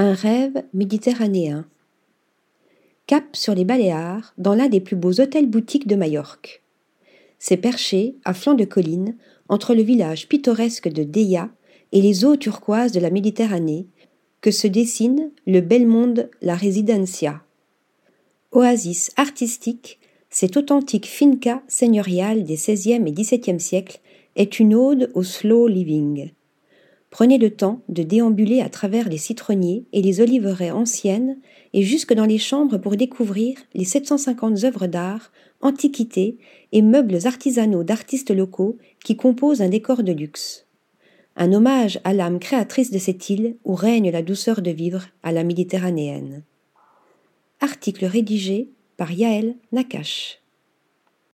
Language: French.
Un rêve méditerranéen. Cap sur les Baléares, dans l'un des plus beaux hôtels-boutiques de Majorque. C'est perché, à flanc de colline, entre le village pittoresque de Deia et les eaux turquoises de la Méditerranée, que se dessine le bel monde La Residencia. Oasis artistique, cette authentique finca seigneuriale des XVIe et XVIIe siècles est une ode au slow living. Prenez le temps de déambuler à travers les citronniers et les oliveraies anciennes et jusque dans les chambres pour découvrir les 750 œuvres d'art, antiquités et meubles artisanaux d'artistes locaux qui composent un décor de luxe. Un hommage à l'âme créatrice de cette île où règne la douceur de vivre à la méditerranéenne. Article rédigé par Yaël Nakache.